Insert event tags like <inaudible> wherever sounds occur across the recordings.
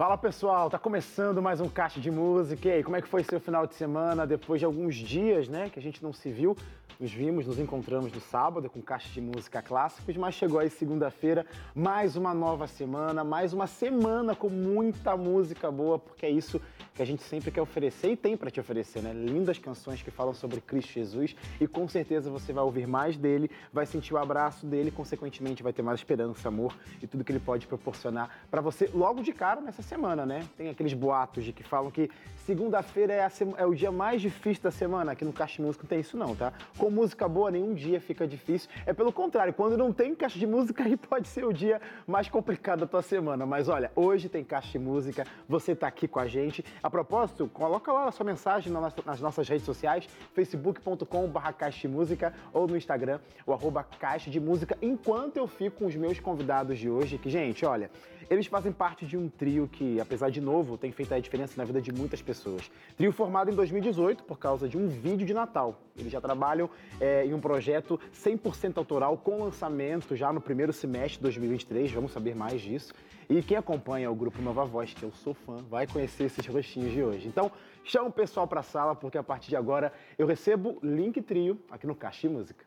Fala pessoal, tá começando mais um Caixa de Música. E aí, como é que foi seu final de semana? Depois de alguns dias, né, que a gente não se viu, nos vimos, nos encontramos no sábado com Caixa de Música Clássicos, mas chegou aí segunda-feira, mais uma nova semana, mais uma semana com muita música boa, porque é isso que a gente sempre quer oferecer e tem para te oferecer, né? Lindas canções que falam sobre Cristo Jesus e com certeza você vai ouvir mais dele, vai sentir o abraço dele, consequentemente vai ter mais esperança, amor e tudo que ele pode proporcionar para você logo de cara nessa semana, né? Tem aqueles boatos de que falam que segunda-feira é, é, o dia mais difícil da semana. Aqui no Caixa Música não tem isso não, tá? Com música boa, nenhum dia fica difícil. É pelo contrário, quando não tem caixa de música, <laughs> aí pode ser o dia mais complicado da tua semana. Mas olha, hoje tem caixa de música, você tá aqui com a gente. A propósito, coloca lá a sua mensagem nas nossas redes sociais, facebook.com.br caixa de música ou no Instagram, o arroba caixa de música, enquanto eu fico com os meus convidados de hoje, que, gente, olha, eles fazem parte de um trio que, apesar de novo, tem feito a diferença na vida de muitas pessoas. Trio formado em 2018 por causa de um vídeo de Natal. Eles já trabalham é, em um projeto 100% autoral com lançamento já no primeiro semestre de 2023. Vamos saber mais disso. E quem acompanha o grupo Nova Voz, que eu sou fã, vai conhecer esses rostinhos de hoje. Então, chama o pessoal para a sala, porque a partir de agora eu recebo Link Trio aqui no Caixa Música.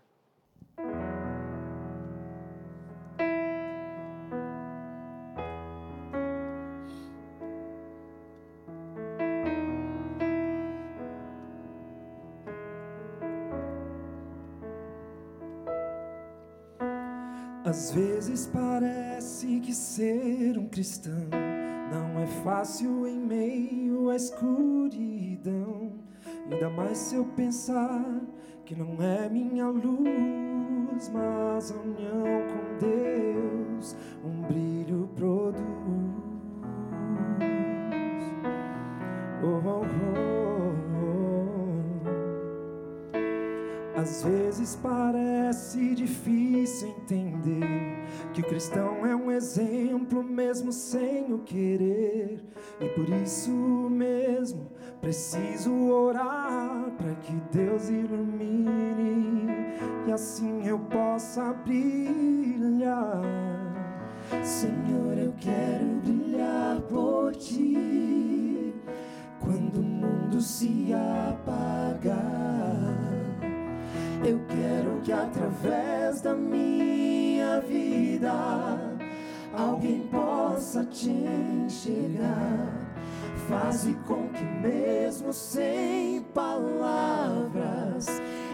Às vezes parece que ser um cristão não é fácil em meio à escuridão. Ainda mais se eu pensar que não é minha luz, mas a união com Deus um brilho produz. Oh, oh, oh, oh. Às vezes parece difícil entender cristão é um exemplo mesmo sem o querer. E por isso mesmo preciso orar para que Deus ilumine e assim eu possa brilhar. Senhor, eu quero brilhar por ti quando o mundo se apagar. Eu quero que através da minha vida alguém possa te enxergar. Faze com que, mesmo sem palavras,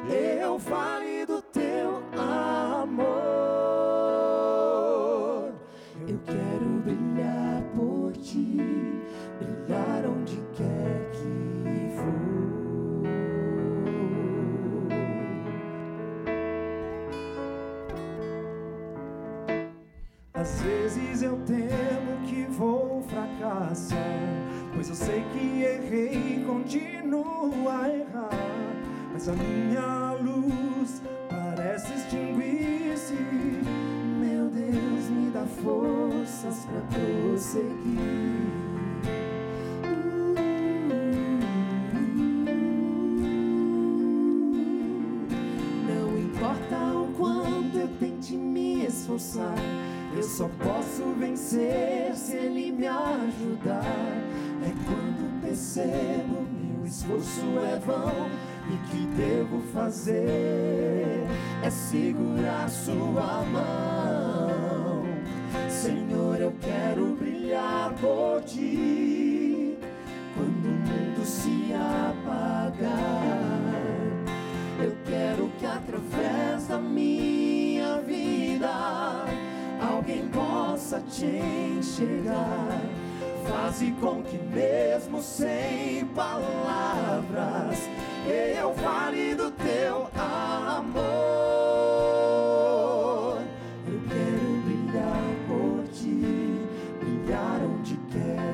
eu fale só posso vencer se Ele me ajudar. É quando percebo meu esforço é vão e que devo fazer é segurar Sua mão. Senhor, eu quero brilhar por Ti quando o mundo se apagar. Te enxergar. Faze com que, mesmo sem palavras, eu fale do teu amor. Eu quero brilhar por ti, brilhar onde quer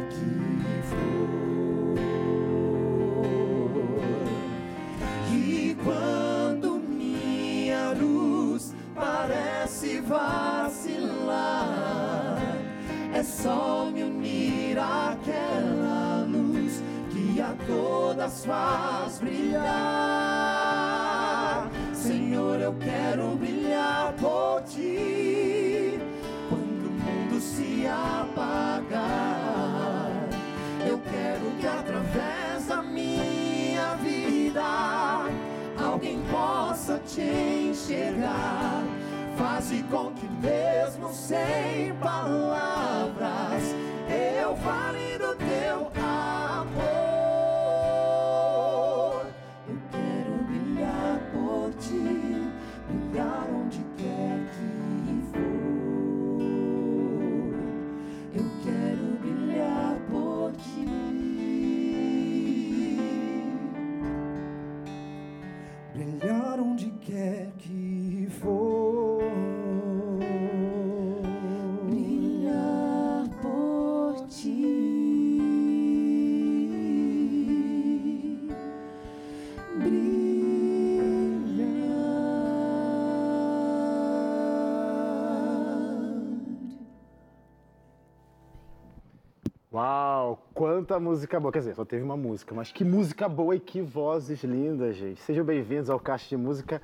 nos faz brilhar. Senhor, eu quero brilhar por ti. Quando o mundo se apagar, eu quero que através da minha vida alguém possa te enxergar. Faze com que Deus não seja quanta música boa. Quer dizer, só teve uma música, mas que música boa e que vozes lindas, gente. Sejam bem-vindos ao Caixa de Música.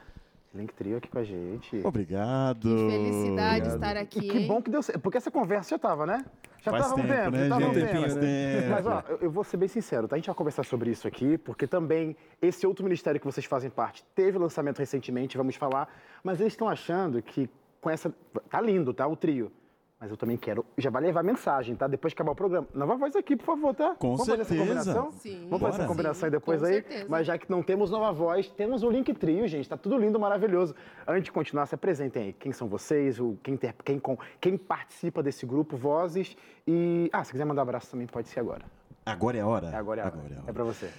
Link Trio aqui com a gente. Obrigado. Que felicidade Obrigado. estar aqui. E que bom que deu certo, porque essa conversa já tava, né? Já Faz tava um tempo, né, já tava um tempo. Faz tempo. Mas ó, eu, eu vou ser bem sincero, tá? A gente vai conversar sobre isso aqui, porque também esse outro ministério que vocês fazem parte teve lançamento recentemente, vamos falar, mas eles estão achando que com essa. Tá lindo, tá? O trio. Mas eu também quero. Já vai levar mensagem, tá? Depois de acabar o programa. Nova voz aqui, por favor, tá? Com Vamos fazer essa certeza. combinação? Sim. Vamos fazer essa combinação Sim, depois com aí. certeza. Mas já que não temos nova voz, temos o link trio, gente. Tá tudo lindo, maravilhoso. Antes de continuar, se apresentem aí. Quem são vocês? O, quem, ter- quem, com- quem participa desse grupo, vozes. E. Ah, se quiser mandar um abraço também, pode ser agora. Agora é a hora? É agora é a hora. Agora é a É hora. pra você.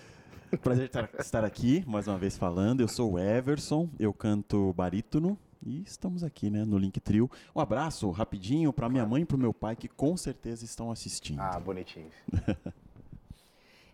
Prazer estar, estar aqui, mais uma vez falando. Eu sou o Everson, eu canto barítono e estamos aqui, né, no Link Trio. Um abraço rapidinho para minha mãe e para o meu pai que com certeza estão assistindo. Ah, bonitinhos. <laughs>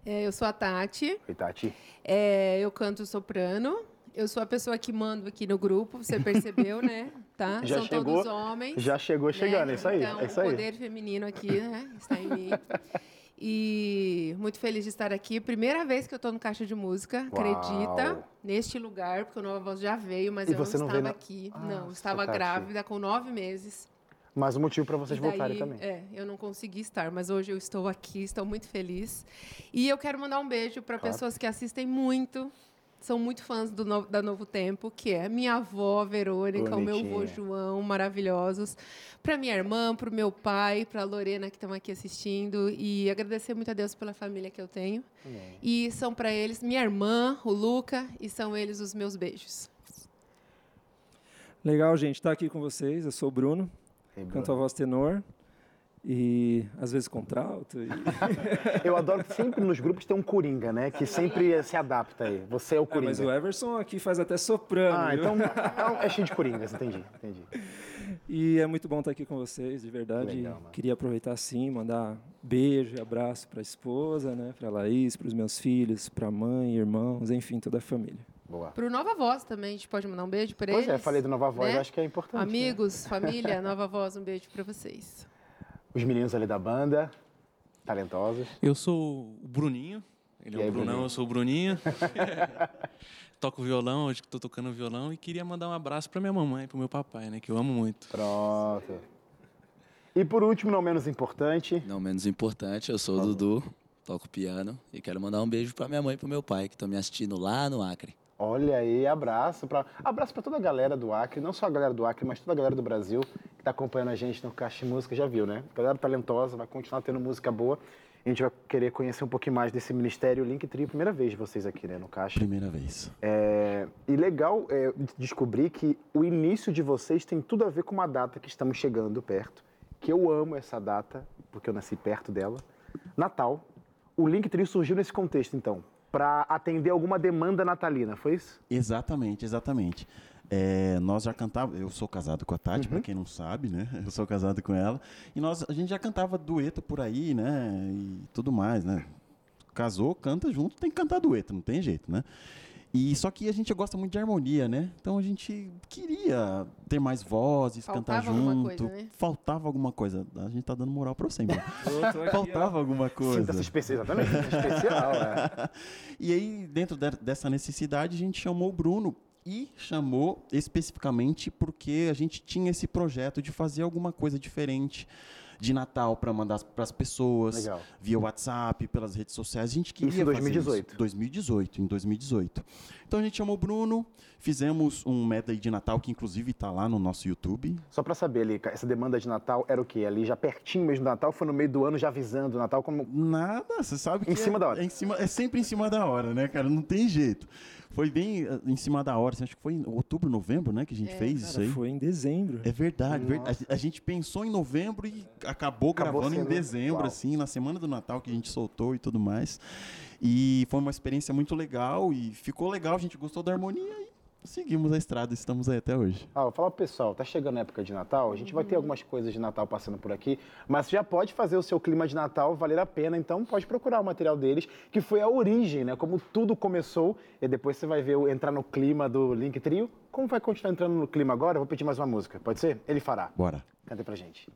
É, eu sou a Tati, Oi, Tati. é, eu canto soprano. Eu sou a pessoa que mando aqui no grupo, você percebeu, né? Tá? <laughs> Já São chegou- todos homens. Já chegou né? chegando, é isso aí. Então, é isso o aí. poder feminino aqui, né? Está em mim. <laughs> E muito feliz de estar aqui. Primeira vez que eu estou no Caixa de Música, Uau. acredita? Neste lugar, porque o Nova Voz já veio, mas E eu não você não estava na- aqui. Ah, não, estava Tati. grávida com nove meses. Mais um motivo pra vocês daí, voltarem também. É, eu não consegui estar, mas hoje eu estou aqui, estou muito feliz. E eu quero mandar um beijo para Claro. pessoas que assistem muito, são muito fãs do no- da Novo Tempo, que é minha avó Verônica, o meu avô. João, maravilhosos. Para minha irmã, para o meu pai, para a Lorena que estão aqui assistindo e agradecer muito a Deus pela família que eu tenho. Amém. E são para eles minha irmã, o Luca, e são eles os meus beijos. Legal, gente, estar aqui com vocês. Eu sou o Bruno, Ei, canto a Bruno. voz tenor e às vezes contralto. E... <laughs> Eu adoro que sempre nos grupos tem um coringa, né? Que sempre se adapta aí. Você é o É, coringa. mas o Everson aqui faz até soprano. Ah, viu? então <laughs> é, é cheio de coringas, entendi, entendi. E é muito bom estar aqui com vocês, de verdade. Legal. Queria aproveitar sim, mandar beijo e abraço para a esposa, né, para a Laís, para os meus filhos, para a mãe, irmãos, enfim, toda a família. Boa. Para o Nova Voz também, a gente pode mandar um beijo para Pois eles. é, falei do Nova Voz, né? acho que é importante. né? Amigos, família, Nova Voz, um beijo para vocês. Os meninos ali da banda, talentosos. Eu sou o Bruninho. Ele E é aí, o Brunão, Bruninho? eu sou o Bruninho. <laughs> Toco violão, hoje que estou tocando violão. E queria mandar um abraço para minha mamãe e para meu papai, né? Que eu amo muito. Pronto. E por último, não menos importante, Não menos importante, eu sou o Dudu, toco piano e quero mandar um beijo pra minha mãe e pro meu pai que estão me assistindo lá no Acre. Olha aí, abraço para abraço para toda a galera do Acre, não só a galera do Acre, mas toda a galera do Brasil que está acompanhando a gente no Caixa Música, já viu, né? Galera talentosa, vai continuar tendo música boa. A gente vai querer conhecer um pouquinho mais desse ministério Link Trio, primeira vez de vocês aqui, né, no Caixa. Primeira vez. É, e legal é, descobrir que o início de vocês tem tudo a ver com uma data que estamos chegando perto, que eu amo essa data, porque eu nasci perto dela. Natal. O Linktree surgiu nesse contexto, então, para atender alguma demanda natalina, foi isso? Exatamente, exatamente. É, nós já cantávamos, eu sou casado com a Tati, Uhum. pra quem não sabe, né? <laughs> Eu sou casado com ela. E nós, a gente já cantava dueto por aí, né? E tudo mais, né? Casou, canta junto, tem que cantar dueto, não tem jeito, né? E só que a gente gosta muito de harmonia, né? Então a gente queria ter mais vozes, cantar Faltava alguma junto. coisa, né? Faltava alguma coisa. A gente tá dando moral pra você, <laughs> ó. Faltava alguma coisa. Sinta-se especial, exatamente, sinta-se especial, é. <laughs> E aí, dentro de- dessa necessidade, a gente chamou o Bruno. E chamou especificamente porque a gente tinha esse projeto de fazer alguma coisa diferente. De Natal para mandar para as pessoas, Legal. via WhatsApp, pelas redes sociais. A gente queria Isso em fazer 2018. 2018, em 2018. Então a gente chamou o Bruno, fizemos um medley de Natal que inclusive está lá no nosso YouTube. Só pra saber, Lica, essa demanda de Natal era o quê? Ali já pertinho mesmo do Natal? Foi no meio do ano já avisando o Natal? Como... Nada, você sabe que Em cima é, da hora. É, em cima, é sempre em cima da hora, né, cara? Não tem jeito. Foi bem eh, em cima da hora, assim, acho que foi em outubro, novembro, né, que a gente É. fez isso Cara, aí. foi em dezembro. É verdade, ver- Nossa. a, a gente pensou em novembro e acabou, Acabou gravando em dezembro, Uau. assim, na semana do Natal que a gente soltou e tudo mais. E foi uma experiência muito legal e ficou legal, a gente gostou da harmonia e seguimos a estrada, estamos aí até hoje. Ah, vou falar pro pessoal, tá chegando a época de Natal, a gente vai ter algumas coisas de Natal passando por aqui, mas já pode fazer o seu clima de Natal valer a pena, então pode procurar o material deles, que foi a origem, né? Como tudo começou, e depois você vai ver o- entrar no clima do Link Trio. Como vai continuar entrando no clima agora? Eu vou pedir mais uma música, pode ser? Ele fará. Bora. Canta pra gente.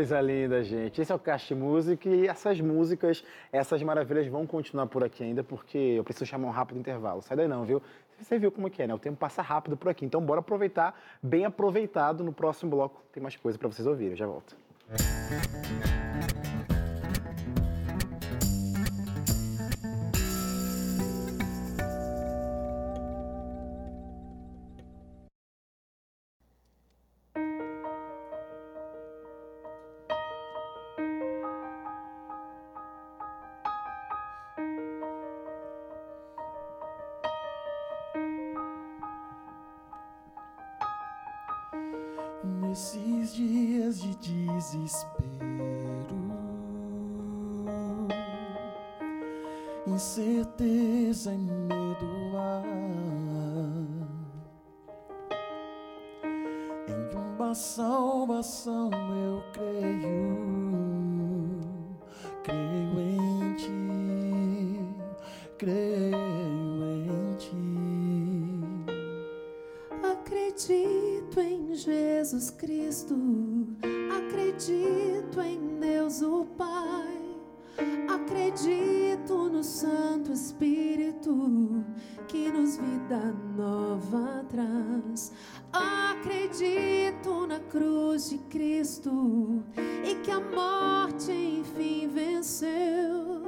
Coisa linda, gente. Esse é o Cast Music e essas músicas, essas maravilhas vão continuar por aqui ainda, porque eu preciso chamar um rápido intervalo. Sai daí não, viu? Você viu como que é, né? O tempo passa rápido por aqui. Então bora aproveitar, bem aproveitado. No próximo bloco tem mais coisa para vocês ouvirem. Eu já volto. Espírito que nos vida nova traz. Acredito na cruz de Cristo e que a morte enfim venceu.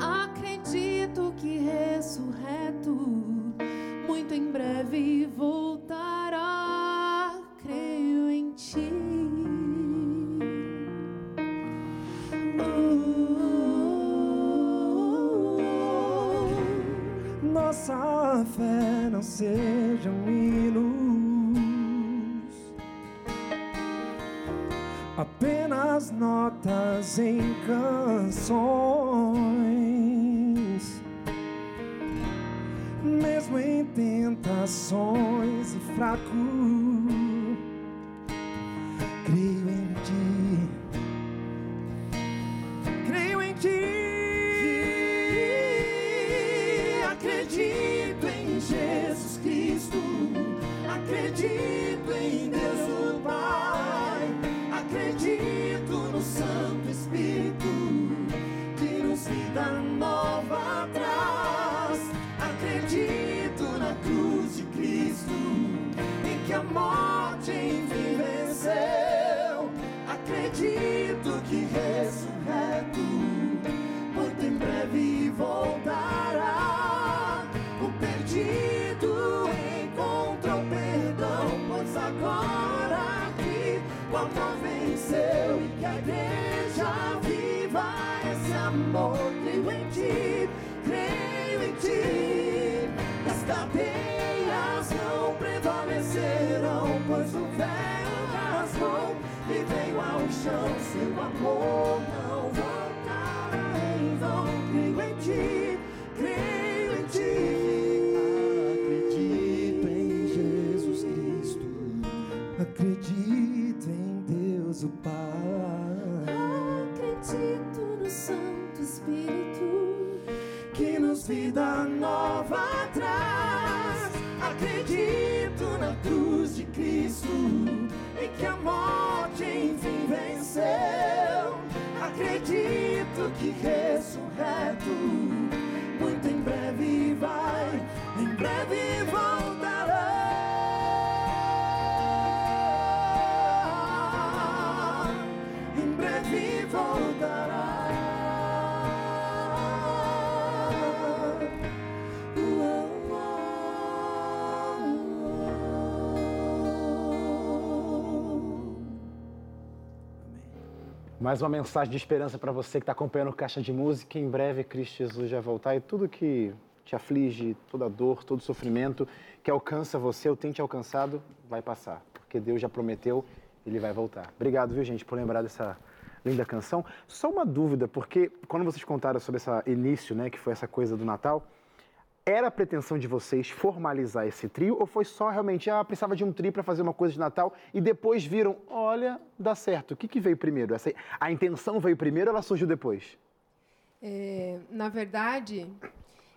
Acredito que ressurreto muito em breve voltará. Nossa fé não sejam hinos, apenas notas em canções. Mesmo em tentações e fraco, creio em ti. Ao chão. Seu amor não voltará em vão. Creio em ti, creio em ti. Acredito em Jesus Cristo. Acredito em Deus o Pai. Acredito no Santo Espírito que nos vida nova traz. Acredito na cruz de Cristo e que a morte enfim venceu. Acredito que ressurreto Mais uma mensagem de esperança para você que está acompanhando o Caixa de Música. Em breve, Cristo Jesus vai voltar e tudo que te aflige, toda dor, todo sofrimento que alcança você ou tem te alcançado, vai passar. Porque Deus já prometeu, Ele vai voltar. Obrigado, viu, gente, por lembrar dessa linda canção. Só uma dúvida, porque quando vocês contaram sobre esse início, né, que foi essa coisa do Natal, era a pretensão de vocês formalizar esse trio ou foi só realmente, ah, precisava de um trio para fazer uma coisa de Natal e depois viram, olha, dá certo. O que, que veio primeiro? Essa, a intenção veio primeiro ou ela surgiu depois? É, na verdade,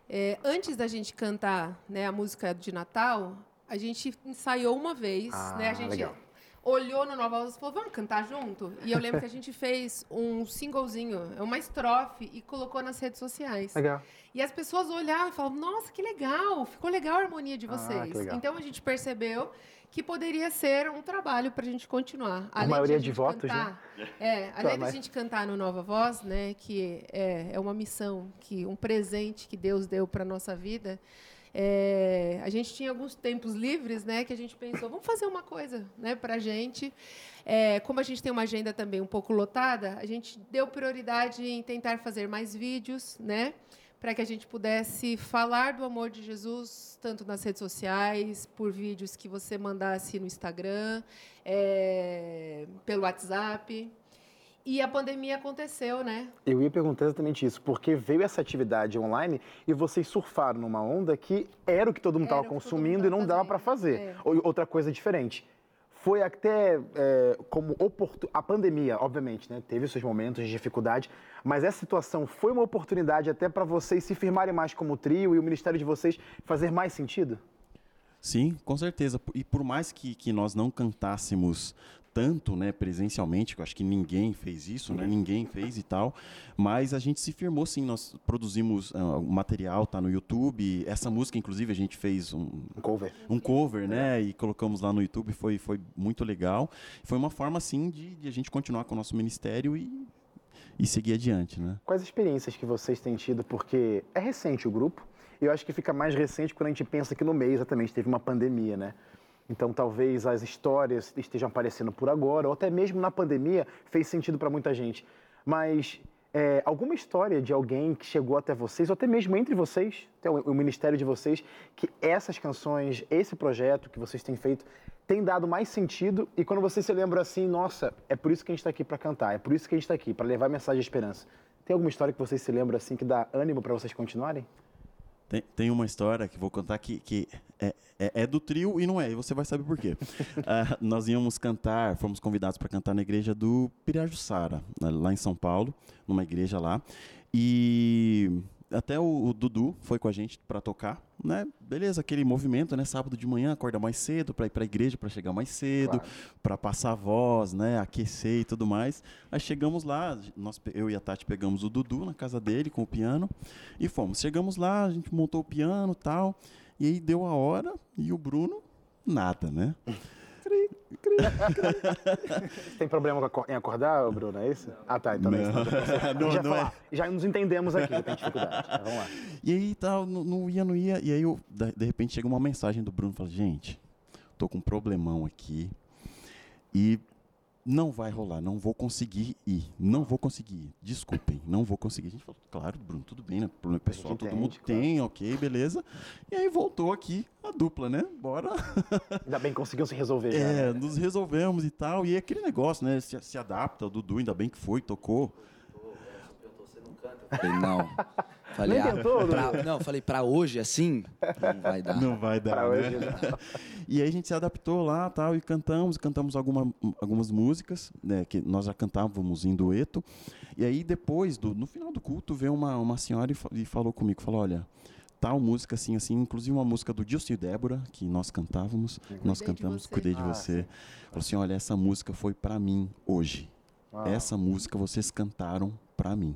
é, antes da gente cantar né, a música de Natal, a gente ensaiou uma vez, Ah, né? A gente legal. Olhou no Nova Voz e falou, vamos cantar junto? E eu lembro que a gente fez um singlezinho, uma estrofe, e colocou nas redes sociais. Legal. E as pessoas olhavam e falavam, nossa, que legal, ficou legal a harmonia de Ah, vocês. legal. Então a gente percebeu que poderia ser um trabalho para a gente continuar. maioria de de a gente votos, né? cantar, É, além da mas- gente cantar no Nova Voz, né, que é, é uma missão, que um presente que Deus deu para nossa vida. É, a gente tinha alguns tempos livres, né, que a gente pensou, vamos fazer uma coisa, né, para a gente. É, como a gente tem uma agenda também um pouco lotada, a gente deu prioridade em tentar fazer mais vídeos, né, para que a gente pudesse falar do amor de Jesus, tanto nas redes sociais, por vídeos que você mandasse no Instagram, é, pelo WhatsApp. E a pandemia aconteceu, né? Eu ia perguntar exatamente isso, porque veio essa atividade online e vocês surfaram numa onda que era o que todo mundo estava consumindo mundo e não dava para fazer. é. Ou- Outra coisa diferente. Foi até é, como a pandemia, obviamente, né? Teve seus momentos de dificuldade, mas essa situação foi uma oportunidade até para vocês se firmarem mais como trio e o ministério de vocês fazer mais sentido? Sim, com certeza. E por mais que, que nós não cantássemos tanto, né, presencialmente, que eu acho que ninguém fez isso, né, ninguém fez e tal, mas a gente se firmou sim, nós produzimos o material, tá no YouTube, essa música, inclusive, a gente fez um, Um cover. um cover, né, e colocamos lá no YouTube, foi, foi muito legal. Foi uma forma, assim, de, de a gente continuar com o nosso ministério e, e seguir adiante, né. Quais experiências que vocês têm tido? Porque é recente o grupo, e eu acho que fica mais recente quando a gente pensa que no meio exatamente teve uma pandemia, né? Então talvez as histórias estejam aparecendo por agora, ou até mesmo na pandemia fez sentido para muita gente. Mas é, alguma história de alguém que chegou até vocês, ou até mesmo entre vocês, até o, o ministério de vocês, que essas canções, esse projeto que vocês têm feito, tem dado mais sentido e quando você se lembra assim, nossa, é por isso que a gente está aqui para cantar, é por isso que a gente está aqui, para levar mensagem de esperança. Tem alguma história que vocês se lembram assim que dá ânimo para vocês continuarem? Tem, tem uma história que vou contar que, que é, é, é do trio e não é, e você vai saber por quê. <laughs> Ah, nós íamos cantar, fomos convidados para cantar na igreja do Pirajussara, lá em São Paulo, numa igreja lá. E até o, o Dudu foi com a gente para tocar, né? Beleza, aquele movimento, né? Sábado de manhã, acorda mais cedo para ir para a igreja, para chegar mais cedo, Claro. para passar a voz, né? Aquecer e tudo mais. Aí chegamos lá, nós, eu e a Tati pegamos o Dudu na casa dele com o piano e fomos. Chegamos lá, a gente montou o piano e tal. E aí deu a hora e o Bruno, nada, né? <laughs> Tem problema em acordar, Bruno, é isso? Ah, tá, então não, é <laughs> isso. Não. Já, Não, falar, já nos entendemos aqui, tem dificuldade. Tá, vamos lá. E aí tal, não, não ia, não ia. E aí, eu, de, de repente, chega uma mensagem do Bruno, fala, gente, tô com um problemão aqui e não vai rolar, não vou conseguir ir, não vou conseguir ir, desculpem, não vou conseguir. A gente falou, claro, Bruno, tudo bem, né? Problema pessoal, todo entende, mundo claro. tem, ok, beleza. E aí voltou aqui a dupla, né? Bora. <laughs> Ainda bem que conseguiam se resolver já. né? É, nos resolvemos e tal. E é aquele negócio, né? Se, se adapta, o Dudu, ainda bem que foi, tocou. Falei, não. <laughs> Falei, Nem ah, tentou, pra- não, falei, pra hoje assim, não vai dar. Não vai dar, Pra né? hoje, não. E aí a gente se adaptou lá tal, e cantamos, cantamos alguma, algumas músicas, né, que nós já cantávamos em dueto. E aí depois, do, no final do culto, veio uma, uma senhora e, e falou comigo, falou, olha, tal música assim, assim, inclusive uma música do Dilson e Débora, que nós cantávamos, nós de cantamos, você. Cuidei de Ah, Você. Falou assim, olha, essa música foi pra mim hoje. Ah, Essa música vocês cantaram pra mim.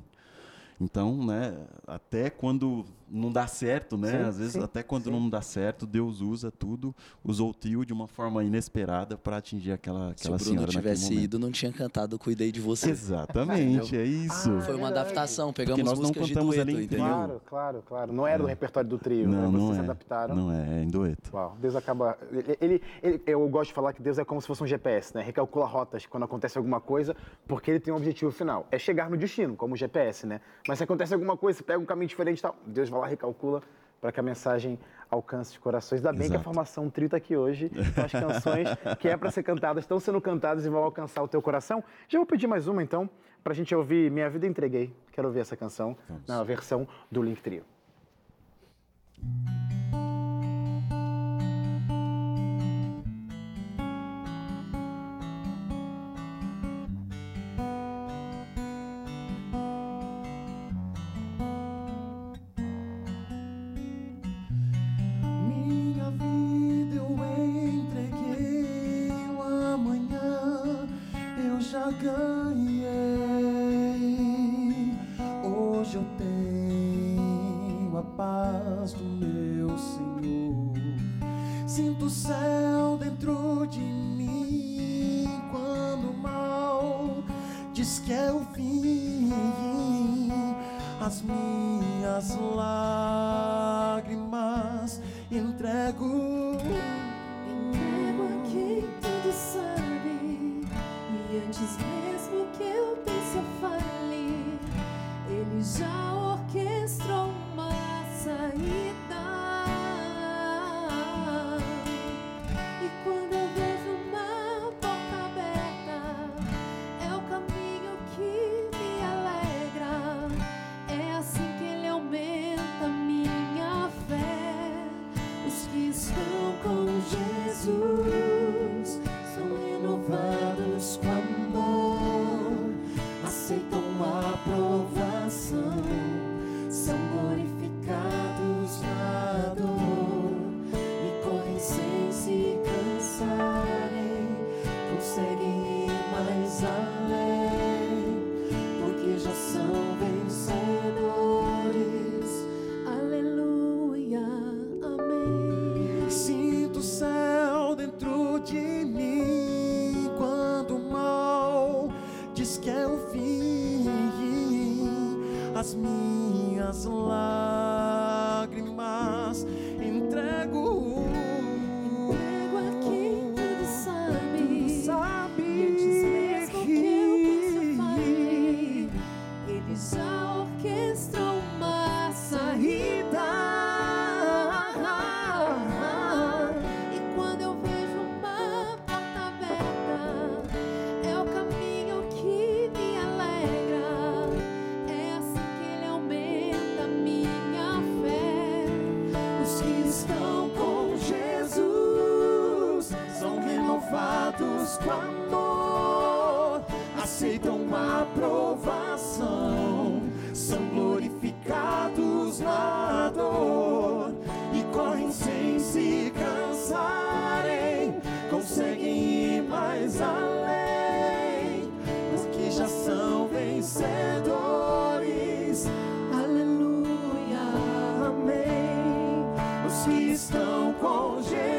Então, né, até quando não dá certo, né? Sim, Às vezes, sim, até quando sim. não dá certo, Deus usa tudo, usou o trio de uma forma inesperada para atingir aquela, Se o aquela Bruno tivesse momento. ido, não tinha cantado Cuidei de Você. Exatamente, é isso. Ah, Foi uma adaptação, Porque pegamos nós não músicas de cantamos dueto, entendeu? Claro, claro, claro. Não era do repertório do trio, né? não, Vocês não se é. adaptaram. Não é, é em dueto. Uau, Deus acaba. Ele, ele- ele- eu gosto de falar que Deus é como se fosse um GPS, né? Recalcula rotas quando acontece alguma coisa, porque ele tem um objetivo final. É chegar no destino, como o GPS, né? Mas se acontece alguma coisa, você pega um caminho diferente e tal, Deus vai lá e recalcula para que a mensagem alcance os corações. Ainda bem que a Exato. formação Trio tá aqui hoje. <laughs> Então, as canções que é para ser cantadas estão sendo cantadas e vão alcançar o teu coração. Já vou pedir mais uma, então, pra gente ouvir Minha Vida Entreguei. Quero ouvir essa canção Vamos. na versão do Link Trio. Estão com Jesus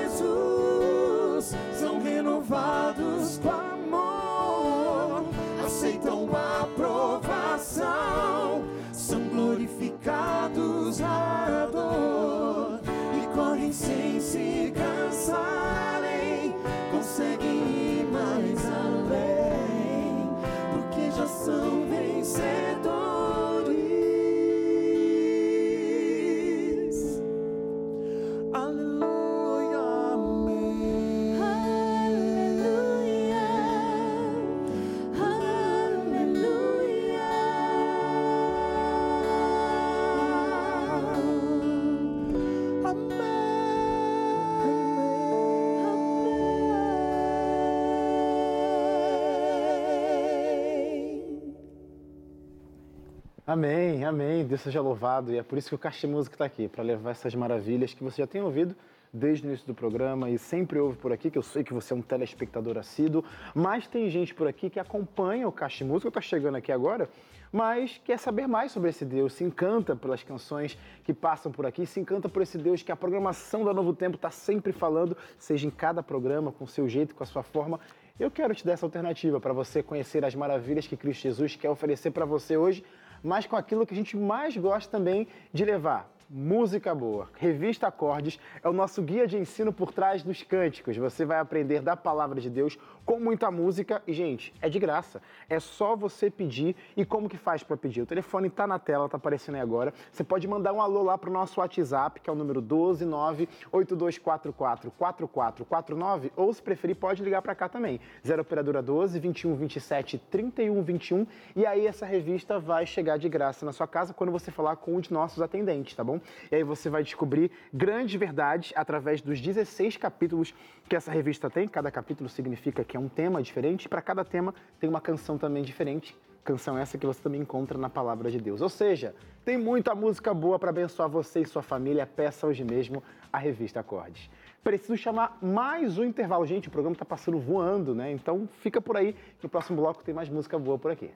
seja louvado. E é por isso que o Caixa Música está aqui, para levar essas maravilhas que você já tem ouvido desde o início do programa e sempre ouve por aqui, que eu sei que você é um telespectador assíduo, mas tem gente por aqui que acompanha o Caixa Música, está chegando aqui agora, mas quer saber mais sobre esse Deus, se encanta pelas canções que passam por aqui, se encanta por esse Deus que a programação da Novo Tempo está sempre falando, seja em cada programa, com seu jeito, com a sua forma. Eu quero te dar essa alternativa para você conhecer as maravilhas que Cristo Jesus quer oferecer para você hoje, mas com aquilo que a gente mais gosta também de levar. Música boa. Revista Acordes é o nosso guia de ensino por trás dos cânticos. Você vai aprender da palavra de Deus com muita música e, gente, é de graça. É só você pedir. E como que faz para pedir? O telefone está na tela, está aparecendo aí agora. Você pode mandar um alô lá para o nosso WhatsApp, que é o número 12982444449, ou se preferir, pode ligar para cá também. 0 operadora 12 21 27 31 21. E aí essa revista vai chegar de graça na sua casa quando você falar com um de nossos atendentes, tá bom? E aí você vai descobrir grandes verdades através dos 16 capítulos que essa revista tem. Cada capítulo significa que é um tema diferente. Para cada tema tem uma canção também diferente. Canção essa que você também encontra na palavra de Deus. Ou seja, tem muita música boa para abençoar você e sua família. Peça hoje mesmo a revista Acordes. Preciso chamar mais um intervalo. Gente, o programa está passando voando, né? Então fica por aí que no próximo bloco tem mais música boa por aqui.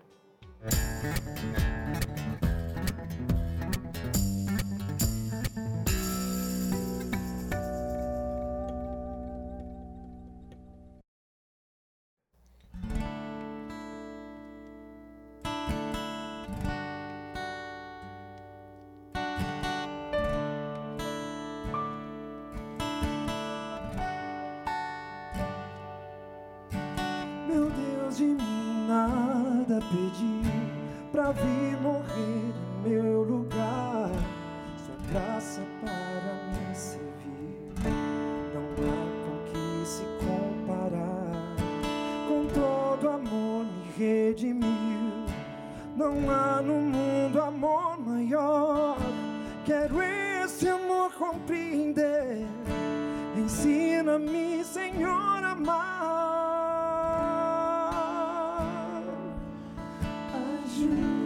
Mundo amor maior. Quero esse amor compreender. Ensina Ensina-me, Senhor, a amar. Ajuda-me,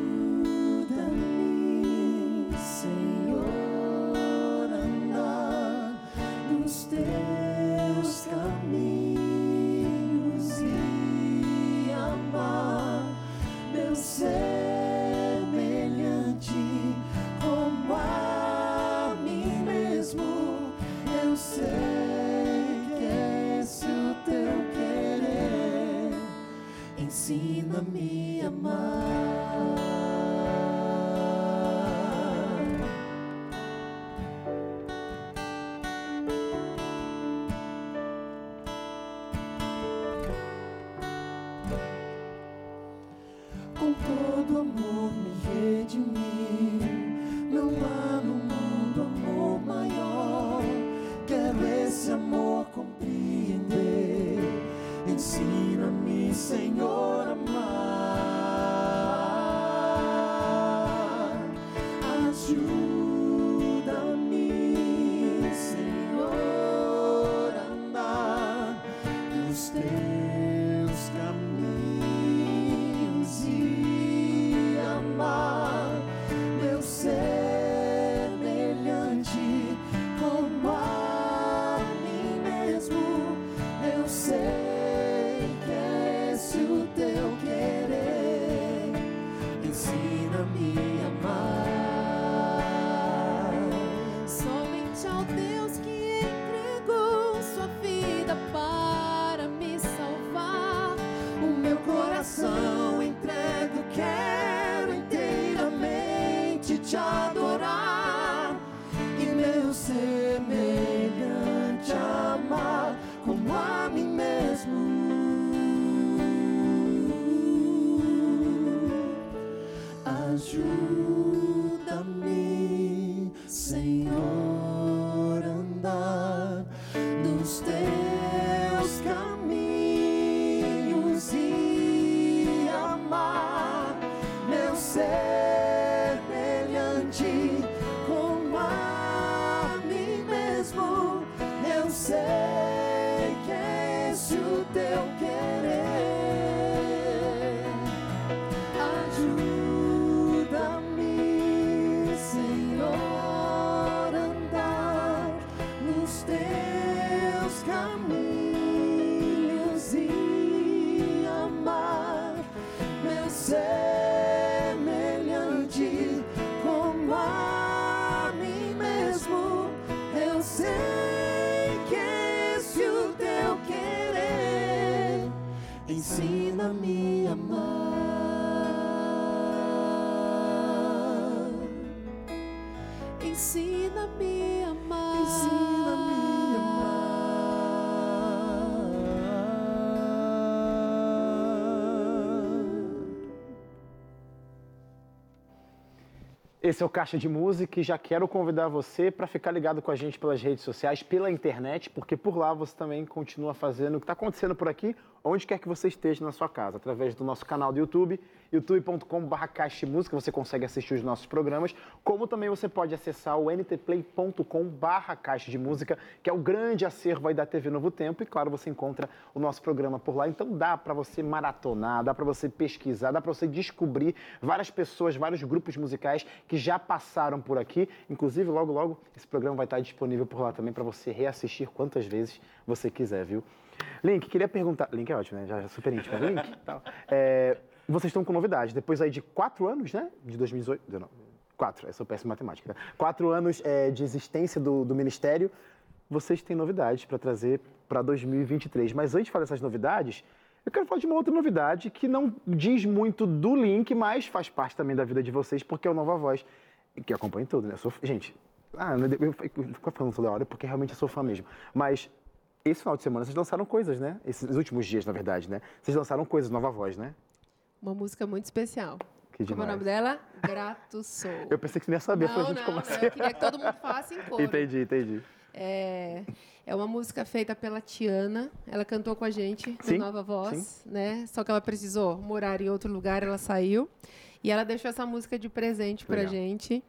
Ensina-me a amar. Ensina-me a amar. Esse é o Caixa de Música e já quero convidar você para ficar ligado com a gente pelas redes sociais, pela internet, porque por lá você também continua fazendo o que está acontecendo por aqui, onde quer que você esteja na sua casa, através do nosso canal do YouTube, youtube.com.br você consegue assistir os nossos programas, como também você pode acessar o ntplay.com.br Caixa de Música, que é o grande acervo aí da TV Novo Tempo, e claro, você encontra o nosso programa por lá, então dá para você maratonar, dá para você pesquisar, dá para você descobrir várias pessoas, vários grupos musicais que já passaram por aqui. Inclusive, logo, logo, esse programa vai estar disponível por lá também para você reassistir quantas vezes você quiser, viu? Link, queria perguntar. Link é ótimo, né? Já é super íntimo. Link. <laughs> É, vocês estão com novidades. Depois aí de quatro anos, né? De 2018. Não, quatro, eu sou péssimo em matemática. Né? Quatro anos é, de existência do, do Ministério, vocês têm novidades para trazer para 2023. Mas antes de falar dessas novidades, eu quero falar de uma outra novidade que não diz muito do Link, mas faz parte também da vida de vocês, porque é o Nova Voz, que acompanha tudo, né? Sou, gente, ah, eu fico falando toda hora porque realmente eu sou fã mesmo. Mas esse final de semana vocês lançaram coisas, né? Esses últimos dias, na verdade, né? Vocês lançaram coisas, Nova Voz, né? Uma música muito especial. Que Como é o nome dela? Grato Sou. Eu pensei que você ia saber, falei, não, gente, não, como não, assim? eu queria que todo mundo falasse em coro. Entendi, entendi. É, é uma música feita pela Tiana. Ela cantou com a gente Sim, no Nova Voz, né? Só que ela precisou morar em outro lugar, ela saiu. E ela deixou essa música de presente pra Legal. gente.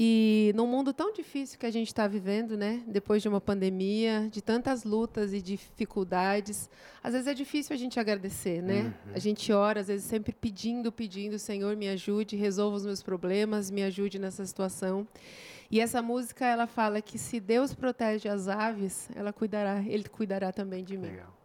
E num mundo tão difícil que a gente está vivendo, né? Depois de uma pandemia, de tantas lutas e dificuldades, às vezes é difícil a gente agradecer, né? A gente ora, às vezes sempre pedindo, pedindo, Senhor, me ajude, resolva os meus problemas, me ajude nessa situação. E essa música ela fala que se Deus protege as aves, ela cuidará, ele cuidará também de mim. Legal.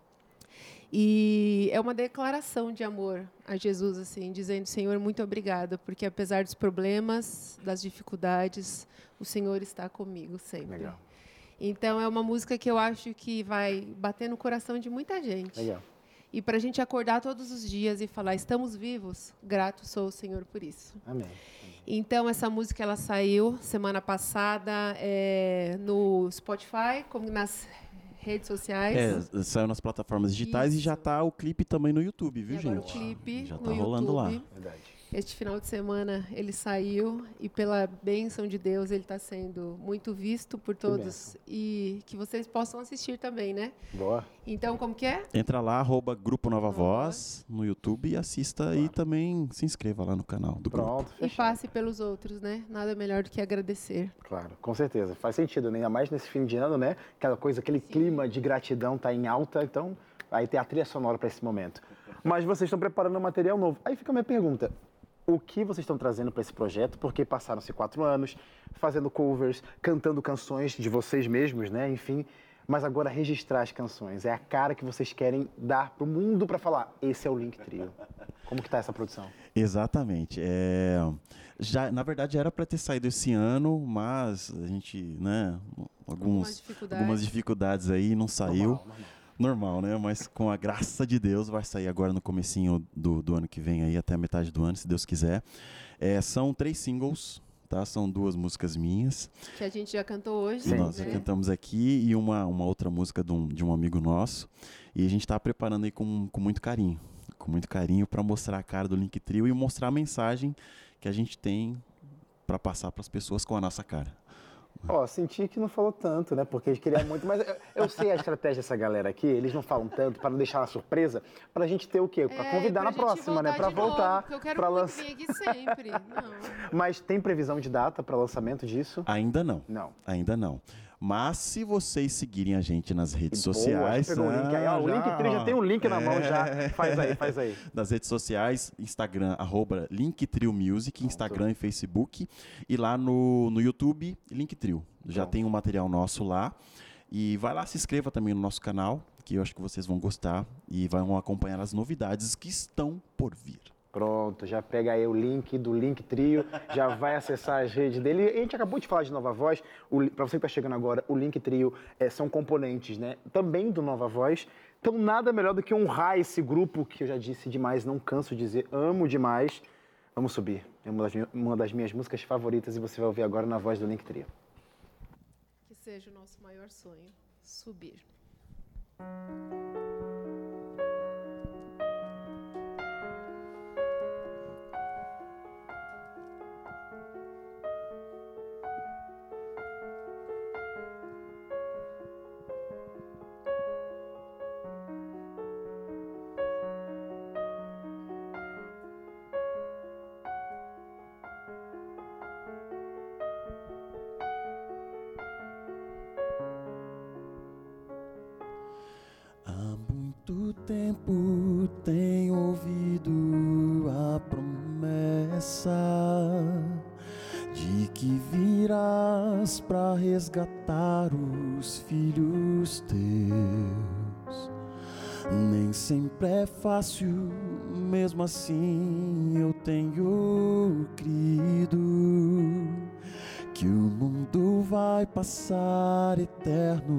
E é uma declaração de amor a Jesus, assim, dizendo: Senhor, muito obrigada, porque apesar dos problemas, das dificuldades, o Senhor está comigo sempre. Legal. Então é uma música que eu acho que vai bater no coração de muita gente. Legal. E para a gente acordar todos os dias e falar: estamos vivos, grato sou o Senhor por isso. Amém. Então essa música ela saiu semana passada é, no Spotify, como nas redes sociais. É, saiu nas plataformas digitais e já Isso. tá o clipe também no YouTube, viu, E agora gente? o clipe Já no tá rolando lá. YouTube. Verdade. Este final de semana ele saiu e pela bênção de Deus ele está sendo muito visto por todos bênção. e que vocês possam assistir também, né? Boa. Então como que é? Entra lá, arroba Grupo Nova Nova Voz no YouTube e assista e também se inscreva lá no canal do grupo. Pronto, E fechado. passe pelos outros, né? Nada melhor do que agradecer. Claro, com certeza. Faz sentido, né? ainda mais nesse fim de ano, né? Aquela coisa, aquele clima de gratidão tá em alta, então aí tem a trilha sonora para esse momento. Mas vocês estão preparando um material novo. Aí fica a minha pergunta. O que vocês estão trazendo para esse projeto? Porque passaram-se quatro anos fazendo covers, cantando canções de vocês mesmos, né? Enfim, mas agora registrar as canções. É a cara que vocês querem dar pro mundo para falar, esse é o Link Trio. Como que tá essa produção? Exatamente. É, já, na verdade, era para ter saído esse ano, mas a gente, né, Algumas alguns, dificuldades. algumas dificuldades aí não saiu. Normal, normal. Normal, né? Mas com a graça de Deus vai sair agora no comecinho do, do ano que vem aí, até a metade do ano, se Deus quiser. É, são três singles, tá? São duas músicas minhas. Que a gente já cantou hoje, que nós né? cantamos aqui e uma, uma outra música de um, de um amigo nosso. E a gente está preparando aí com, com muito carinho. Com muito carinho para mostrar a cara do Link Trio e mostrar a mensagem que a gente tem para passar para as pessoas com a nossa cara. Ó, senti que não falou tanto, né? Porque a gente queria muito, mas eu, eu sei a estratégia dessa galera aqui, eles não falam tanto para não deixar uma surpresa, pra gente ter o quê? Pra É, convidar pra na próxima, né? Pra novo, voltar, porque eu quero pra lançar. vir aqui sempre. <laughs> Não. Mas tem previsão de data para lançamento disso? Ainda não. Não. Ainda não. Mas se vocês seguirem a gente nas redes Boa, sociais. já pegou o link aí. Ó, o ah, link já tem um link na mão já. É. Faz aí, faz aí. <laughs> nas redes sociais, Instagram, arroba Linktrio Music, Instagram e Facebook. E lá no, no YouTube, Linktrio. Já tem um material nosso lá. E vai lá, se inscreva também no nosso canal, que eu acho que vocês vão gostar. E vão acompanhar as novidades que estão por vir. Pronto, já pega aí o link do Link Trio, já vai acessar as redes dele. A gente acabou de falar de Nova Voz, para você que está chegando agora, o Link Trio eh, são componentes né, também do Nova Voz. Então, nada melhor do que honrar esse grupo que eu já disse demais, não canso de dizer, amo demais. Vamos subir. É uma das, uma das minhas músicas favoritas e você vai ouvir agora na voz do Link Trio. Que seja o nosso maior sonho, subir. Fácil, mesmo assim eu tenho crido que o mundo vai passar eterno,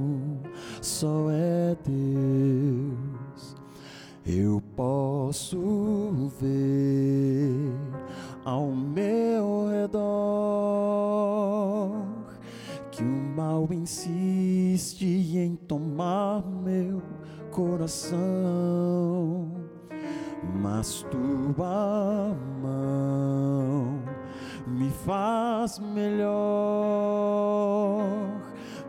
mas tua mão me faz melhor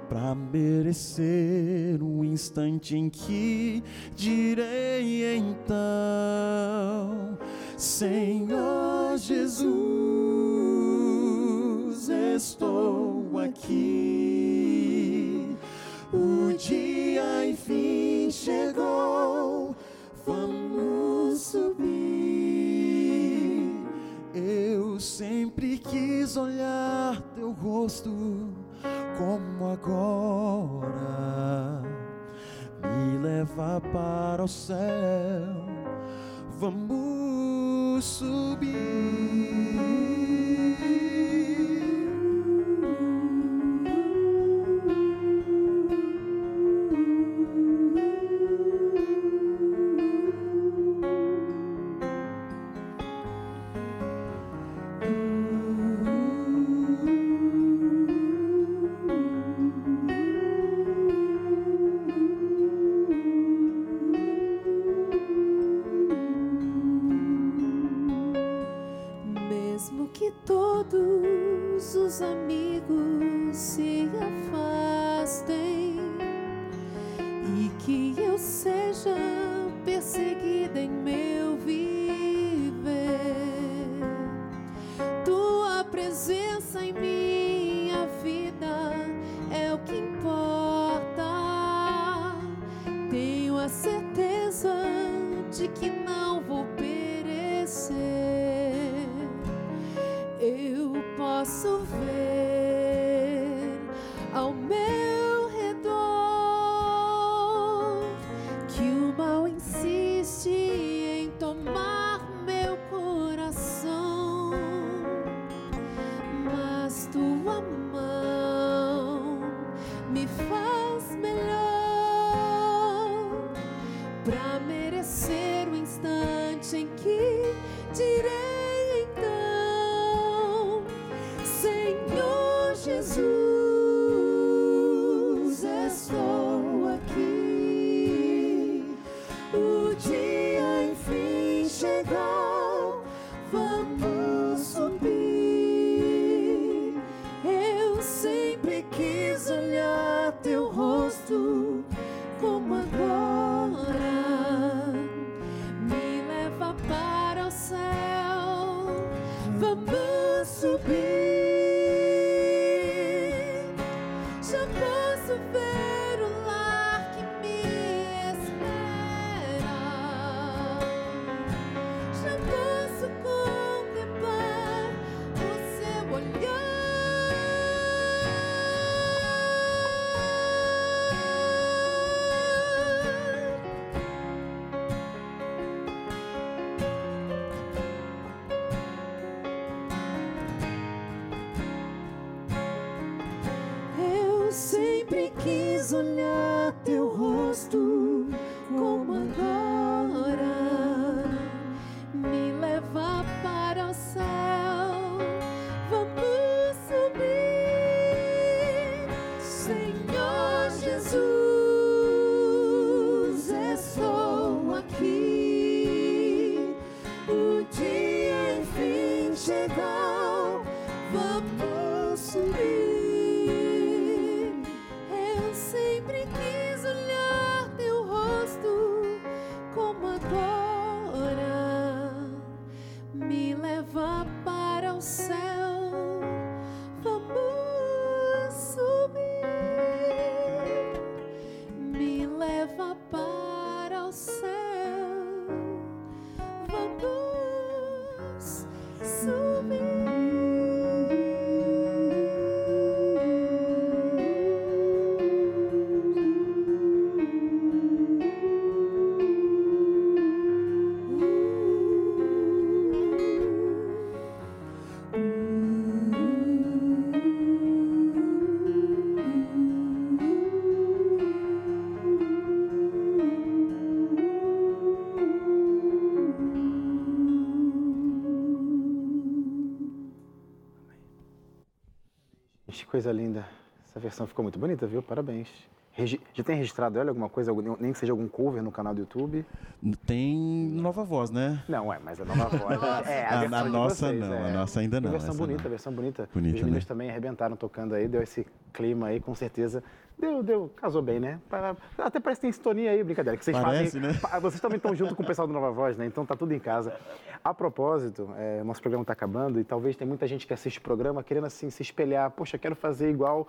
para merecer um instante em que direi então, Senhor Jesus, estou aqui. O dia enfim chegou, sempre quis olhar teu rosto como agora. Me leva para o céu. Vamos Mesmo Gente, que coisa linda. Essa versão ficou muito bonita, viu? Parabéns. Regi- Já tem registrado ela alguma coisa, nem que seja algum cover no canal do YouTube? Tem nova voz, né? Não, é, mas a nova voz. <laughs> é, A- versão a de nossa vocês, não, é. a nossa ainda não, Versão bonita, não. versão bonita. Bonita, Os meninos né? também arrebentaram tocando aí, deu esse clima aí, com certeza Deu, deu, casou bem, né? Até parece que tem sintonia aí, brincadeira. Que vocês Parece, fazem, né? Vocês também estão junto com o pessoal do Nova Voz, né? Então tá tudo em casa. A propósito, é, nosso programa está acabando e talvez tem muita gente que assiste o programa querendo assim se espelhar. Poxa, quero fazer igual.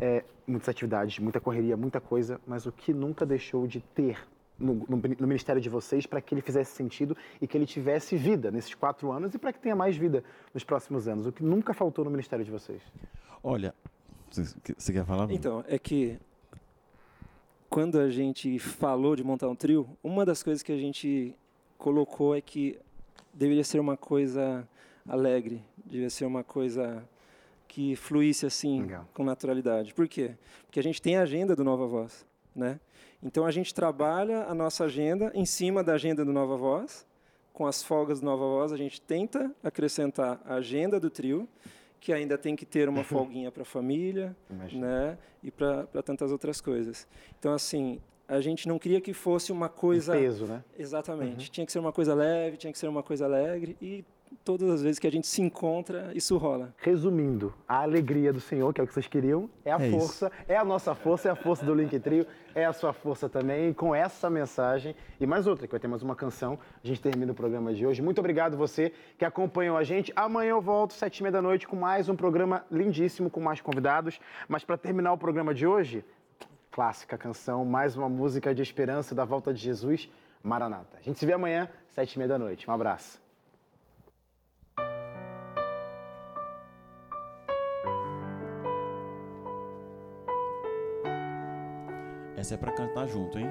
é, muitas atividades, muita correria, muita coisa, mas o que nunca deixou de ter no, no- no ministério de vocês para que ele fizesse sentido e que ele tivesse vida nesses quatro anos e para que tenha mais vida nos próximos anos? O que nunca faltou no ministério de vocês? Olha, você, quer falar? Então, é que quando a gente falou de montar um trio, uma das coisas que a gente colocou é que deveria ser uma coisa alegre, deveria ser uma coisa que fluísse assim Legal. com naturalidade. Por quê? Porque a gente tem a agenda do Nova Voz, né? Então a gente trabalha a nossa agenda em cima da agenda do Nova Voz. Com as folgas do Nova Voz, a gente tenta acrescentar a agenda do trio, que ainda tem que ter uma <laughs> folguinha para a família, Imagina. né? E para tantas outras coisas. Então, assim, a gente não queria que fosse uma coisa. peso, né? Exatamente. Tinha que ser uma coisa leve, tinha que ser uma coisa alegre. E todas as vezes que a gente se encontra, isso rola. Resumindo, a alegria do Senhor, que é o que vocês queriam, é a É isso. força, é a nossa força, é a força do Link Trio, é a sua força também. E com essa mensagem e mais outra, que vai ter mais uma canção, a gente termina o programa de hoje. Muito obrigado você que acompanhou a gente. Amanhã eu volto, sete e meia da noite, com mais um programa lindíssimo, com mais convidados. Mas para terminar o programa de hoje, clássica canção, mais uma música de esperança da volta de Jesus, Maranata. A gente se vê amanhã, sete e meia da noite. Um abraço. Essa é pra cantar junto, hein?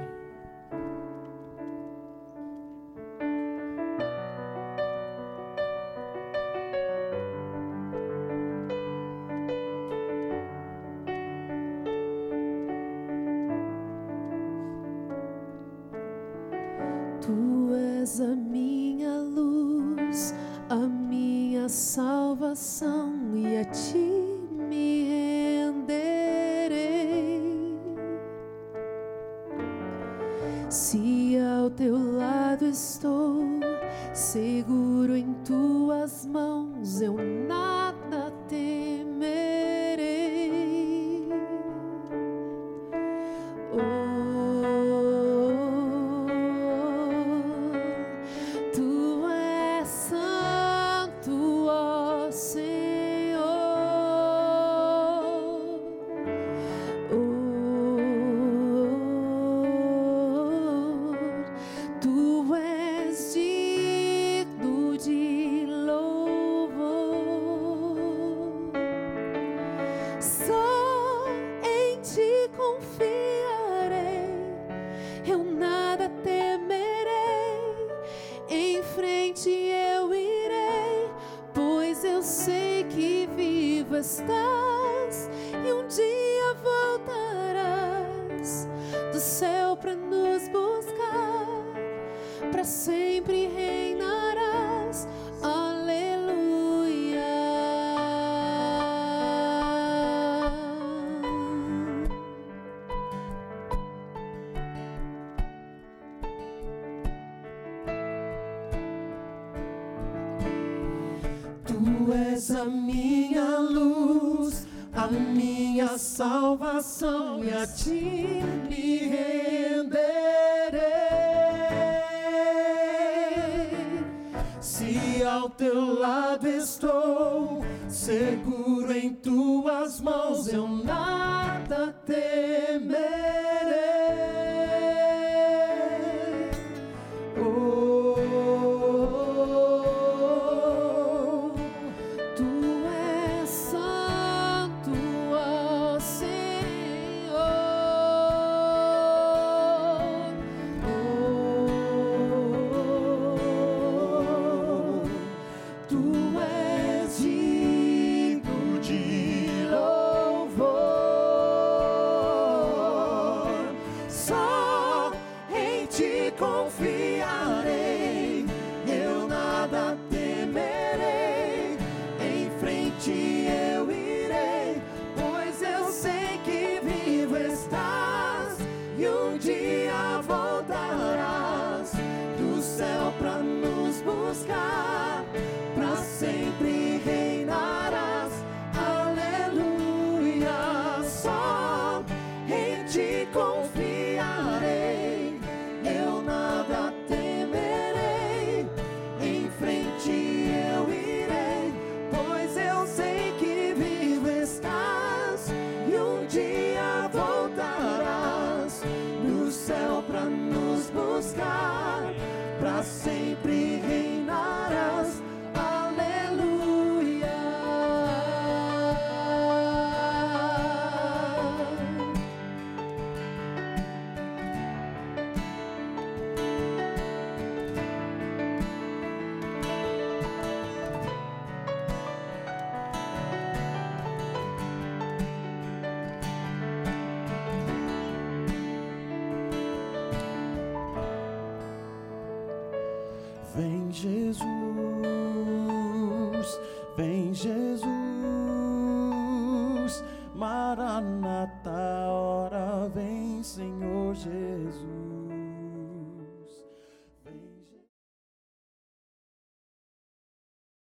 A minha luz, a minha salvação, e a ti